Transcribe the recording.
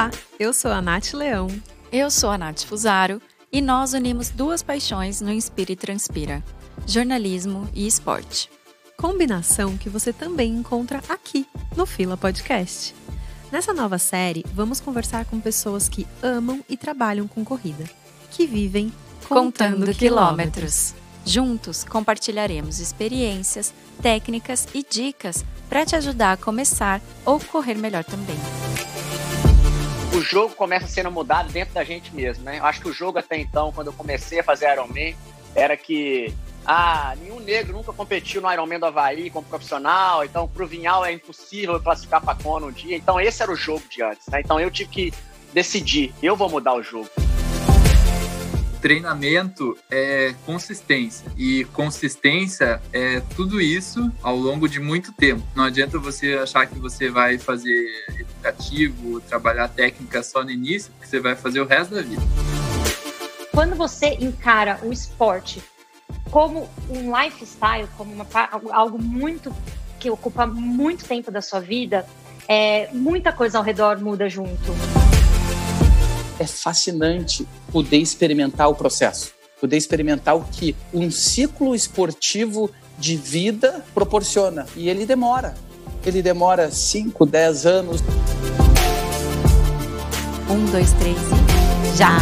Olá, eu sou a Nath Leão. Eu sou a Nath Fusaro e nós unimos duas paixões no Inspira e Transpira: jornalismo e esporte. Combinação que você também encontra aqui no Fila Podcast. Nessa nova série, vamos conversar com pessoas que amam e trabalham com corrida, que vivem contando, contando quilômetros. Juntos compartilharemos experiências, técnicas e dicas para te ajudar a começar ou correr melhor também jogo começa sendo mudado dentro da gente mesmo, né? Eu acho que o jogo até então, quando eu comecei a fazer Ironman, era que ah, nenhum negro nunca competiu no Ironman do Havaí como profissional, então pro Vinhal é impossível classificar para Kona um dia. Então esse era o jogo de antes, né? Então eu tive que decidir, eu vou mudar o jogo treinamento é consistência. E consistência é tudo isso ao longo de muito tempo. Não adianta você achar que você vai fazer educativo, trabalhar técnica só no início, porque você vai fazer o resto da vida. Quando você encara o esporte como um lifestyle, como uma, algo muito que ocupa muito tempo da sua vida, é, muita coisa ao redor muda junto é fascinante poder experimentar o processo, poder experimentar o que um ciclo esportivo de vida proporciona. E ele demora. Ele demora 5, 10 anos. Um, dois, três e já!